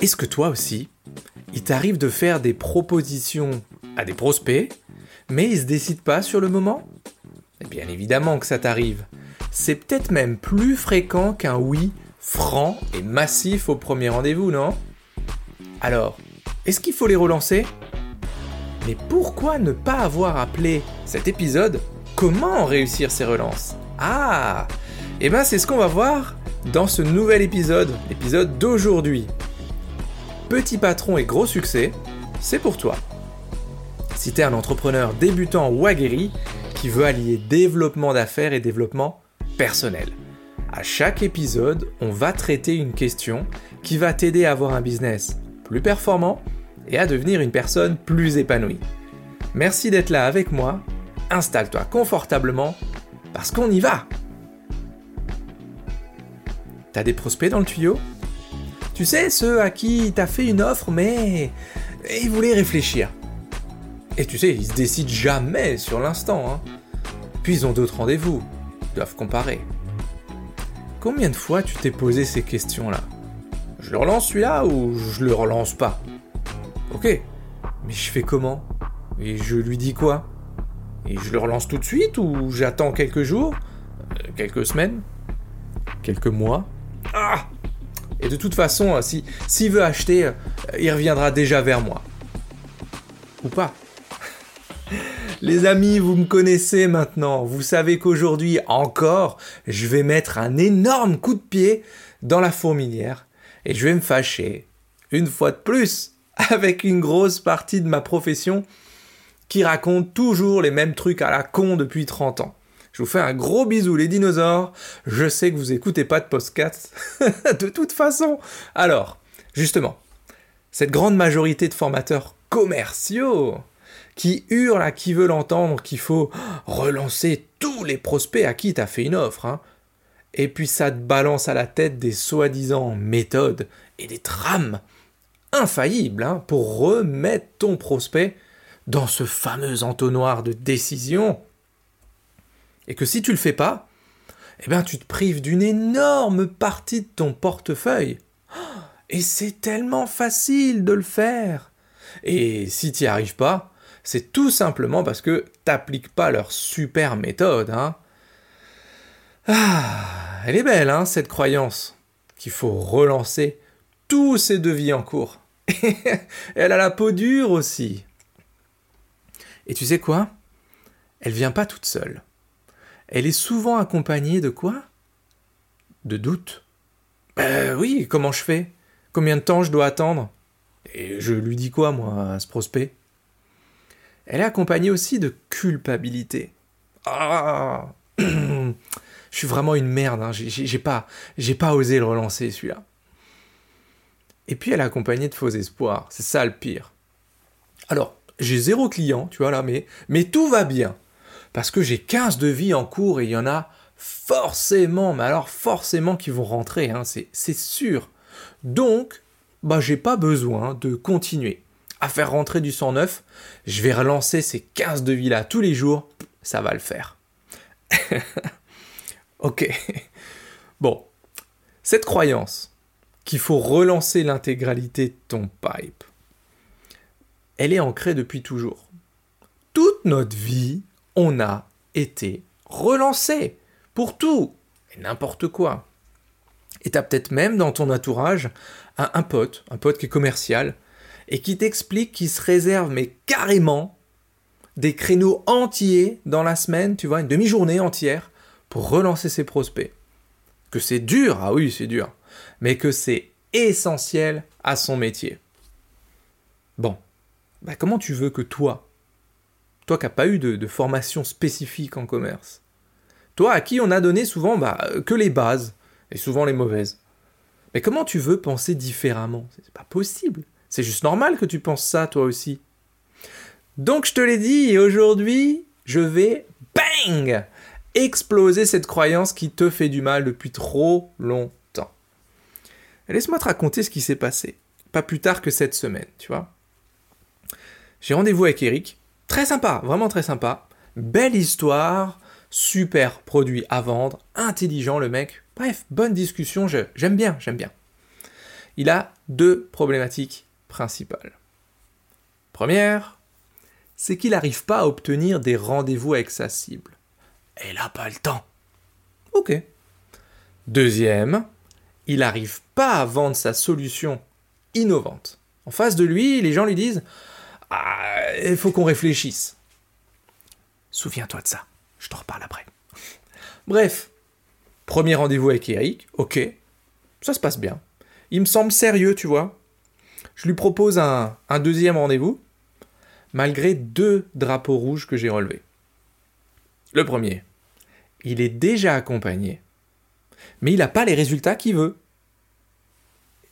Est-ce que toi aussi, il t'arrive de faire des propositions à des prospects, mais ils se décident pas sur le moment? Eh Bien évidemment que ça t'arrive. C'est peut-être même plus fréquent qu'un oui franc et massif au premier rendez-vous, non? Alors, est-ce qu'il faut les relancer? Mais pourquoi ne pas avoir appelé cet épisode Comment réussir ces relances? Ah! Eh ben c'est ce qu'on va voir dans ce nouvel épisode, l'épisode d'aujourd'hui. Petit patron et gros succès, c'est pour toi. Si t'es un entrepreneur débutant ou aguerri qui veut allier développement d'affaires et développement personnel. À chaque épisode, on va traiter une question qui va t'aider à avoir un business plus performant et à devenir une personne plus épanouie. Merci d'être là avec moi. Installe-toi confortablement parce qu'on y va. T'as des prospects dans le tuyau? Tu sais, ceux à qui t'as fait une offre mais ils voulaient réfléchir. Et tu sais, ils se décident jamais sur l'instant. Hein. Puis ils ont d'autres rendez-vous, ils doivent comparer. Combien de fois tu t'es posé ces questions-là? Je le relance celui-là ou je le relance pas? Ok, mais je fais comment? Et je lui dis quoi? Et je le relance tout de suite ou j'attends quelques jours? Euh, Quelques semaines? Quelques mois? Ah Et de toute façon, si s'il veut acheter, euh, il reviendra déjà vers moi. Ou pas les amis, vous me connaissez maintenant. Vous savez qu'aujourd'hui encore, je vais mettre un énorme coup de pied dans la fourmilière et je vais me fâcher, une fois de plus, avec une grosse partie de ma profession qui raconte toujours les mêmes trucs à la con depuis 30 ans. Je vous fais un gros bisou les dinosaures. Je sais que vous écoutez pas de podcast de toute façon. Alors, justement, cette grande majorité de formateurs commerciaux qui hurle à qui veut l'entendre qu'il faut relancer tous les prospects à qui t'as fait une offre. Hein. Et puis ça te balance à la tête des soi-disant méthodes et des trames infaillibles hein, pour remettre ton prospect dans ce fameux entonnoir de décision. Et que si tu le fais pas, eh ben tu te prives d'une énorme partie de ton portefeuille. Et c'est tellement facile de le faire. Et si tu n'y arrives pas, c'est tout simplement parce que t'appliques pas leur super méthode. Hein. Ah, elle est belle, hein, cette croyance, qu'il faut relancer tous ces devis en cours. elle a la peau dure aussi. Et tu sais quoi? Elle vient pas toute seule. Elle est souvent accompagnée de quoi? De doutes. Ben oui, comment je fais? Combien de temps je dois attendre? Et je lui dis quoi, moi, à ce prospect? Elle est accompagnée aussi de culpabilité. Ah Je suis vraiment une merde, hein. j'ai pas, pas osé le relancer celui-là. Et puis elle est accompagnée de faux espoirs, c'est ça le pire. Alors, j'ai zéro client, tu vois là, mais, mais tout va bien. Parce que j'ai 15 devis en cours et il y en a forcément, mais alors forcément qui vont rentrer, hein, c'est sûr. Donc, bah j'ai pas besoin de continuer à faire rentrer du sang neuf, je vais relancer ces 15 devis-là tous les jours, ça va le faire. ok. Bon, cette croyance qu'il faut relancer l'intégralité de ton pipe, elle est ancrée depuis toujours. Toute notre vie, on a été relancé pour tout et n'importe quoi. Et t'as peut-être même dans ton entourage un, pote, un pote qui est commercial, et qui t'explique qu'il se réserve, mais carrément, des créneaux entiers dans la semaine, tu vois, une demi-journée entière, pour relancer ses prospects. Que c'est dur, ah oui, c'est dur, mais que c'est essentiel à son métier. Bon, bah comment tu veux que toi, toi qui n'as pas eu de, formation spécifique en commerce, toi à qui on a donné souvent bah, que les bases, et souvent les mauvaises, mais comment tu veux penser différemment? C'est pas possible. C'est juste normal que tu penses ça toi aussi. Donc je te l'ai dit, aujourd'hui, je vais, bang, exploser cette croyance qui te fait du mal depuis trop longtemps. Laisse-moi te raconter ce qui s'est passé. Pas plus tard que cette semaine, tu vois. J'ai rendez-vous avec Eric. Très sympa, vraiment très sympa. Belle histoire, super produit à vendre, intelligent le mec. Bref, bonne discussion, j'aime bien, j'aime bien. il a deux problématiques principales. Première, c'est qu'il n'arrive pas à obtenir des rendez-vous avec sa cible. Elle n'a pas le temps. Ok. Deuxième, il n'arrive pas à vendre sa solution innovante. En face de lui, les gens lui disent ah, il faut qu'on réfléchisse. Souviens-toi de ça, je t'en reparle après. Bref, premier rendez-vous avec Eric, ok, ça se passe bien. Il me semble sérieux, tu vois. Je lui propose un, deuxième rendez-vous, malgré deux drapeaux rouges que j'ai relevés. Le premier, il est déjà accompagné, mais il n'a pas les résultats qu'il veut.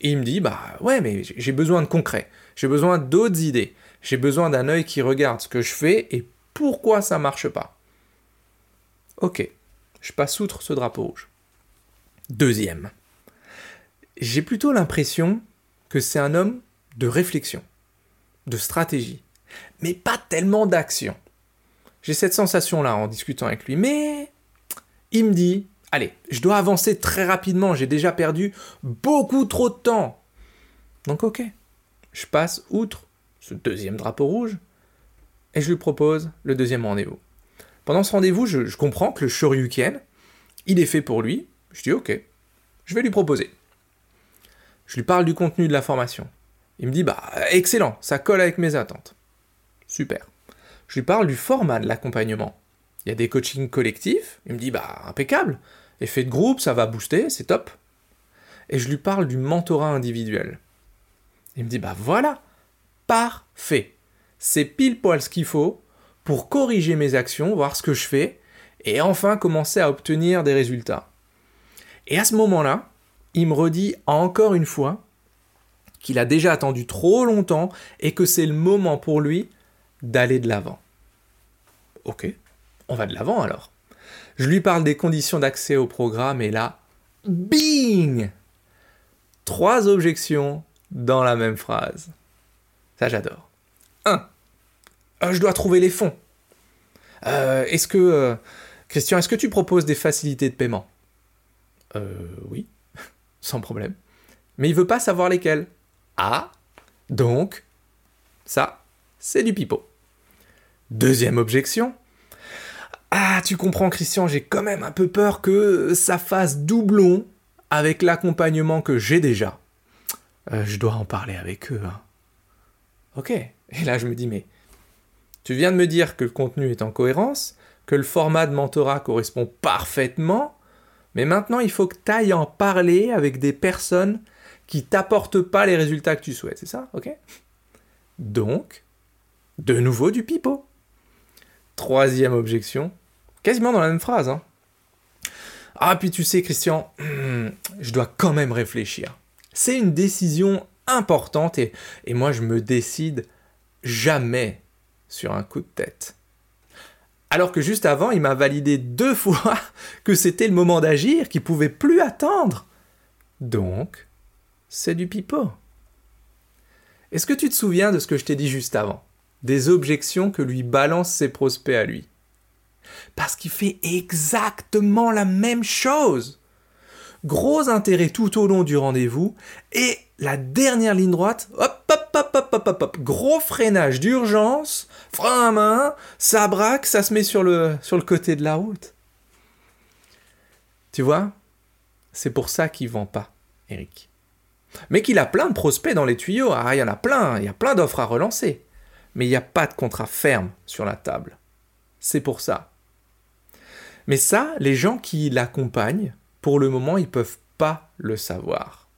Il me dit, bah ouais, mais j'ai besoin de concret, j'ai besoin d'autres idées, j'ai besoin d'un œil qui regarde ce que je fais et pourquoi ça marche pas. Ok, je passe outre ce drapeau rouge. Deuxième, j'ai plutôt l'impression que c'est un homme de réflexion, de stratégie, mais pas tellement d'action. J'ai cette sensation-là en discutant avec lui, mais il me dit, allez, je dois avancer très rapidement, j'ai déjà perdu beaucoup trop de temps. Donc ok, je passe outre deuxième drapeau rouge, et je lui propose le deuxième rendez-vous. Pendant ce rendez-vous, je, comprends que le Shoryuken, il est fait pour lui. Je dis ok, je vais lui proposer. Je lui parle du contenu de la formation. Il me dit bah excellent, ça colle avec mes attentes. Super. Je lui parle du format de l'accompagnement. Il y a des coachings collectifs. Il me dit bah impeccable. Effet de groupe, ça va booster, c'est top. Et je lui parle du mentorat individuel. Il me dit bah voilà, parfait. C'est pile poil ce qu'il faut pour corriger mes actions, voir ce que je fais, et enfin commencer à obtenir des résultats. Et à ce moment-là, il me redit encore une fois qu'il a déjà attendu trop longtemps et que c'est le moment pour lui d'aller de l'avant. Ok, on va de l'avant alors. Je lui parle des conditions d'accès au programme et là, bing Trois objections dans la même phrase. Ça, j'adore. 1. Euh, je dois trouver les fonds. Euh, est-ce que. Euh, Christian, est-ce que tu proposes des facilités de paiement? Euh. Oui, sans problème. Mais il veut pas savoir lesquelles. Ah Donc, ça, c'est du pipeau. Deuxième objection. Ah, tu comprends, Christian, j'ai quand même un peu peur que ça fasse doublon avec l'accompagnement que j'ai déjà. je dois en parler avec eux. Hein. Ok. Et là, je me dis, mais tu viens de me dire que le contenu est en cohérence, que le format de mentorat correspond parfaitement, mais maintenant, il faut que tu ailles en parler avec des personnes qui t'apportent pas les résultats que tu souhaites. C'est ça? Ok Donc, de nouveau du pipeau. Troisième objection, quasiment dans la même phrase. Hein. Ah, puis tu sais, Christian, je dois quand même réfléchir. C'est une décision importante et, moi je me décide jamais sur un coup de tête. Alors que juste avant, il m'a validé deux fois que c'était le moment d'agir, qu'il pouvait plus attendre. Donc, c'est du pipeau. Est-ce que tu te souviens de ce que je t'ai dit juste avant? Des objections que lui balancent ses prospects à lui. Parce qu'il fait exactement la même chose. Gros intérêt tout au long du rendez-vous et la dernière ligne droite, hop, hop, hop, hop, hop, hop, hop, gros freinage d'urgence, frein à main, ça braque, ça se met sur le, côté de la route. Tu vois? C'est pour ça qu'il vend pas, Eric. Mais qu'il a plein de prospects dans les tuyaux, ah, il y en a plein, il y a plein d'offres à relancer. Mais il n'y a pas de contrat ferme sur la table. C'est pour ça. Mais ça, les gens qui l'accompagnent, pour le moment, ils peuvent pas le savoir.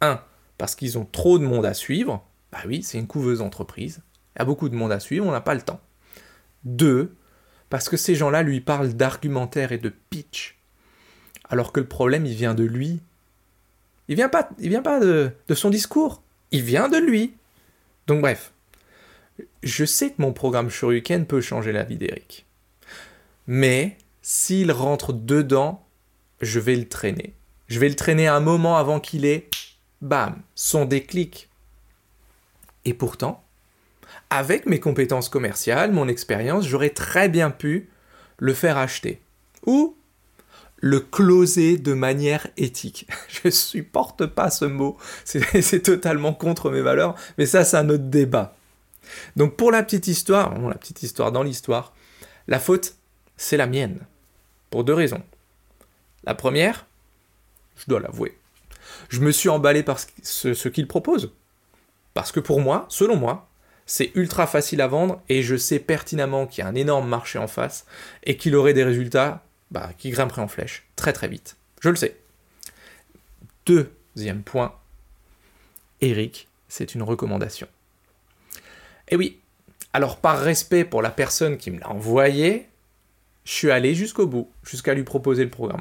1 parce qu'ils ont trop de monde à suivre. Bah oui, c'est une couveuse entreprise. Il y a beaucoup de monde à suivre, on n'a pas le temps. Deux, parce que ces gens-là lui parlent d'argumentaire et de pitch. Alors que le problème, il vient de lui. Il vient pas, il vient pas de, de son discours. Il vient de lui. Donc bref, je sais que mon programme Shoryuken peut changer la vie d'Eric. Mais s'il rentre dedans, je vais le traîner. Je vais le traîner un moment avant qu'il ait bam, son déclic. Et pourtant, avec mes compétences commerciales, mon expérience, j'aurais très bien pu le faire acheter. Ou le closer de manière éthique. Je supporte pas ce mot, c'est totalement contre mes valeurs, mais ça c'est un autre débat. Donc pour la petite histoire, la petite histoire dans l'histoire, la faute, c'est la mienne, pour deux raisons. La première, je dois l'avouer, je me suis emballé par ce, qu'il propose. Parce que pour moi, selon moi, c'est ultra facile à vendre et je sais pertinemment qu'il y a un énorme marché en face et qu'il aurait des résultats bah, qui grimperaient en flèche très très vite. Je le sais. Deuxième point, Eric, c'est une recommandation. Et eh oui, alors par respect pour la personne qui me l'a envoyé, je suis allé jusqu'au bout, jusqu'à lui proposer le programme.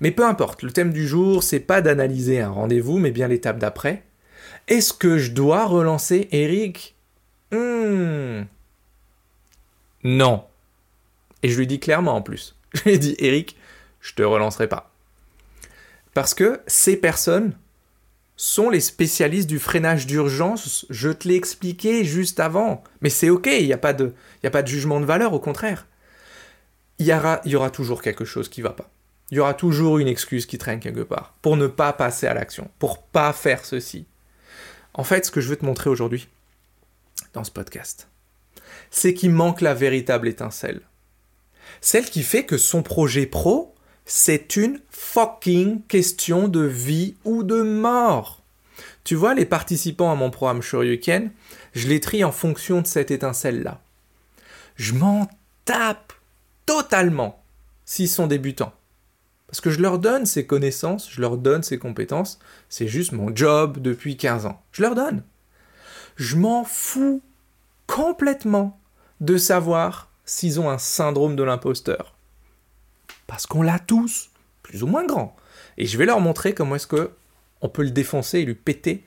Mais peu importe, le thème du jour, c'est pas d'analyser un rendez-vous, mais bien l'étape d'après. Est-ce que je dois relancer Eric? Hmm. Non. Et je lui dis clairement en plus. Je lui ai dit, Eric, je te relancerai pas. Parce que ces personnes sont les spécialistes du freinage d'urgence. Je te l'ai expliqué juste avant. Mais c'est ok, il n'y a, pas de, a pas de jugement de valeur, au contraire. Il y, aura, y aura toujours quelque chose qui va pas. Il y aura toujours une excuse qui traîne quelque part pour ne pas passer à l'action, pour pas faire ceci. En fait, ce que je veux te montrer aujourd'hui, dans ce podcast, c'est qu'il manque la véritable étincelle. Celle qui fait que son projet pro c'est une fucking question de vie ou de mort. Tu vois, les participants à mon programme Shoryuken, je les trie en fonction de cette étincelle-là. Je m'en tape totalement s'ils sont débutants. Parce que je leur donne ces connaissances, je leur donne ces compétences, c'est juste mon job depuis 15 ans. Je leur donne. Je m'en fous complètement de savoir s'ils ont un syndrome de l'imposteur parce qu'on l'a tous, plus ou moins grand. Et je vais leur montrer comment est-ce que on peut le défoncer et lui péter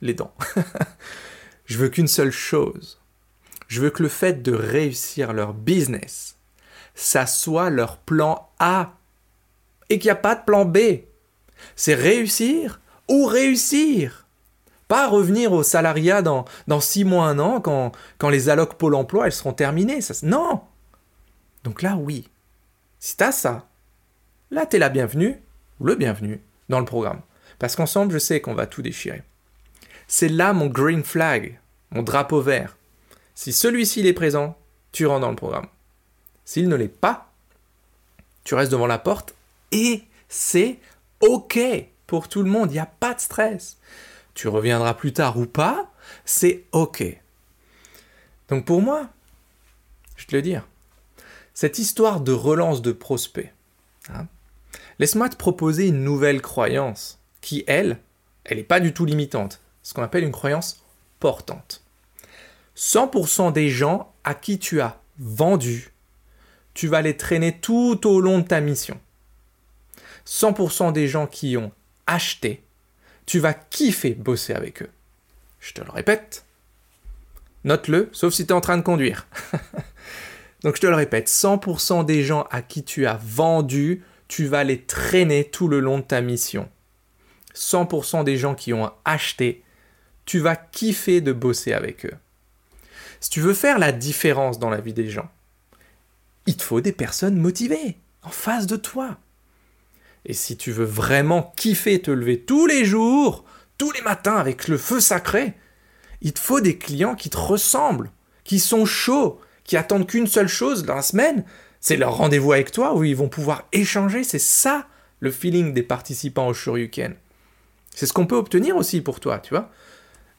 les dents. je veux qu'une seule chose. Je veux que le fait de réussir leur business, ça soit leur plan A et qu'il n'y a pas de plan B. C'est réussir ou réussir. Pas revenir au salariat dans, dans six mois, un an, quand, quand les allocs Pôle emploi, elles seront terminées. Ça, non Donc là, oui. Si t'as ça, là t'es la bienvenue, le bienvenu, dans le programme. Parce qu'ensemble, je sais qu'on va tout déchirer. C'est là mon green flag, mon drapeau vert. Si celui-ci est présent, tu rentres dans le programme. S'il ne l'est pas, tu restes devant la porte et c'est OK pour tout le monde, il n'y a pas de stress. Tu reviendras plus tard ou pas, c'est OK. Donc pour moi, je te le dire, cette histoire de relance de prospects, hein, laisse-moi te proposer une nouvelle croyance qui, elle, elle n'est pas du tout limitante, ce qu'on appelle une croyance portante. 100% des gens à qui tu as vendu, tu vas les traîner tout au long de ta mission. 100% des gens qui ont acheté, tu vas kiffer bosser avec eux. Je te le répète. Note-le, sauf si tu es en train de conduire. Donc je te le répète, 100% des gens à qui tu as vendu, tu vas les traîner tout le long de ta mission. 100% des gens qui ont acheté, tu vas kiffer de bosser avec eux. Si tu veux faire la différence dans la vie des gens, il te faut des personnes motivées, en face de toi. Et si tu veux vraiment kiffer te lever tous les jours, tous les matins avec le feu sacré, il te faut des clients qui te ressemblent, qui sont chauds, qui attendent qu'une seule chose dans la semaine, c'est leur rendez-vous avec toi où ils vont pouvoir échanger. C'est ça le feeling des participants au Shoryuken. C'est ce qu'on peut obtenir aussi pour toi, tu vois.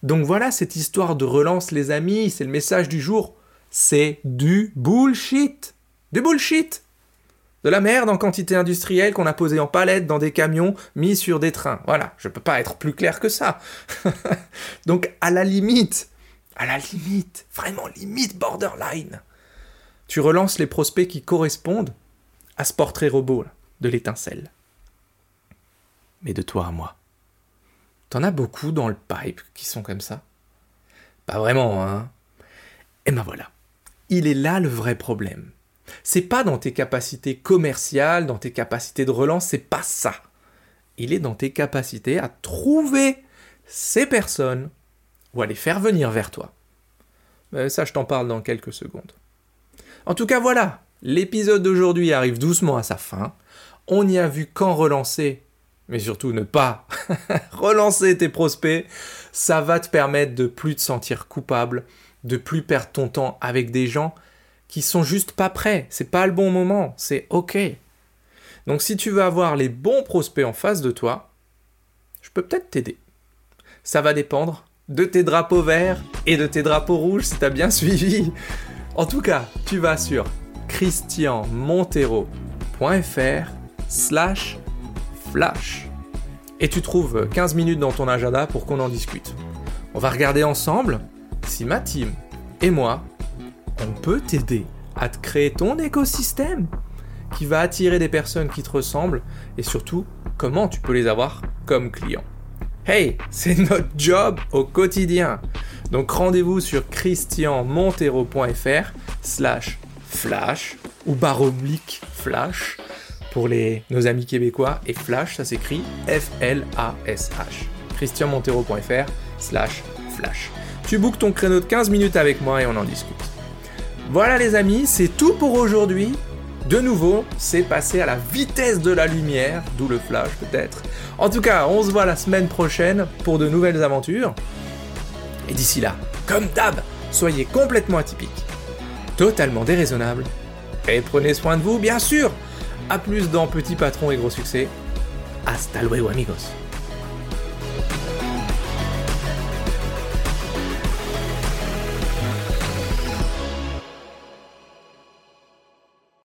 Donc voilà cette histoire de relance, les amis, c'est le message du jour. C'est du bullshit. Du bullshit. De la merde en quantité industrielle qu'on a posée en palette dans des camions mis sur des trains. Voilà, je peux pas être plus clair que ça. Donc à la limite, à la limite, vraiment limite borderline, tu relances les prospects qui correspondent à ce portrait robot de l'étincelle. Mais de toi à moi. T'en as beaucoup dans le pipe qui sont comme ça? Pas vraiment, hein Et ben voilà. Il est là le vrai problème. C'est pas dans tes capacités commerciales, dans tes capacités de relance, c'est pas ça. Il est dans tes capacités à trouver ces personnes ou à les faire venir vers toi. Mais ça, je t'en parle dans quelques secondes. En tout cas, voilà, l'épisode d'aujourd'hui arrive doucement à sa fin. On y a vu quand relancer, mais surtout ne pas relancer tes prospects, ça va te permettre de plus te sentir coupable, de plus perdre ton temps avec des gens qui sont juste pas prêts. C'est pas le bon moment, c'est ok. Donc si tu veux avoir les bons prospects en face de toi, je peux peut-être t'aider. Ça va dépendre de tes drapeaux verts et de tes drapeaux rouges si tu as bien suivi. En tout cas, tu vas sur christianmontero.fr slash flash et tu trouves 15 minutes dans ton agenda pour qu'on en discute. On va regarder ensemble si ma team et moi, on peut t'aider à te créer ton écosystème qui va attirer des personnes qui te ressemblent et surtout comment tu peux les avoir comme clients. Hey, c'est notre job au quotidien. Donc rendez-vous sur christianmontero.fr slash flash ou barre oblique flash pour les, nos amis québécois et flash ça s'écrit F-L-A-S-H. christianmontero.fr slash flash. Tu bookes ton créneau de 15 minutes avec moi et on en discute. Voilà les amis, c'est tout pour aujourd'hui. De nouveau, c'est passé à la vitesse de la lumière, d'où le flash peut-être. En tout cas, on se voit la semaine prochaine pour de nouvelles aventures. Et d'ici là, comme d'hab, soyez complètement atypiques, totalement déraisonnables, et prenez soin de vous, bien sûr. A plus dans Petit Patron et Gros Succès. Hasta luego amigos.